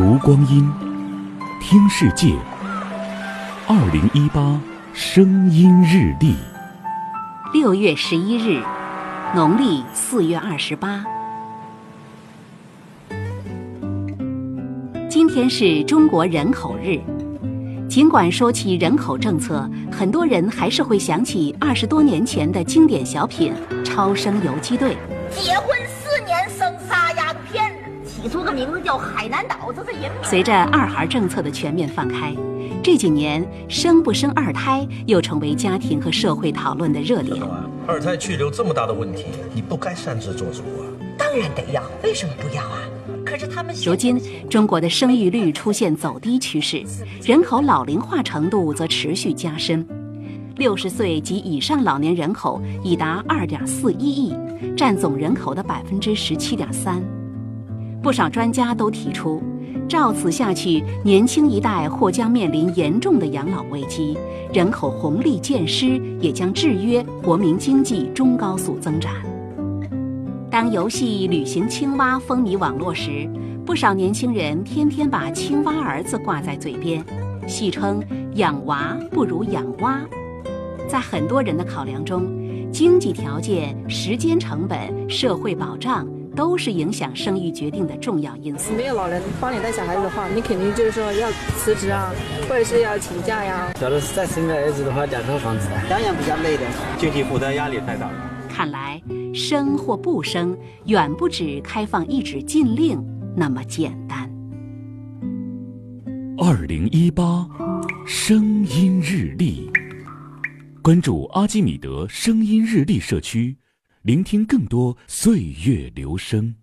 读光阴，听世界。二零一八声音日历，六月十一日，农历四月二十八。今天是中国人口日。尽管说起人口政策，很多人还是会想起二十多年前的经典小品《超生游击队》。结婚起出个名字叫海南岛，这是人。随着二孩政策的全面放开，这几年生不生二胎又成为家庭和社会讨论的热点。二胎去留这么大的问题，你不该擅自做主啊！当然得要，为什么不要啊？可是他们如今，中国的生育率出现走低趋势，人口老龄化程度则持续加深。六十岁及以上老年人口已达二点四一亿，占总人口的百分之十七点三。不少专家都提出，照此下去，年轻一代或将面临严重的养老危机，人口红利渐失，也将制约国民经济中高速增长。当游戏《旅行青蛙》风靡网络时，不少年轻人天天把“青蛙儿子”挂在嘴边，戏称“养娃不如养蛙”。在很多人的考量中，经济条件、时间成本、社会保障都是影响生育决定的重要因素。没有老人帮你带小孩子的话，你肯定就是说要辞职啊，或者是要请假呀。假如再生个儿子的话，两套房子，养养比较累的，经济负担压力太大了。看来生或不生，远不止开放一纸禁令那么简单。二零一八声音日历，关注阿基米德声音日历社区，聆听更多岁月流声。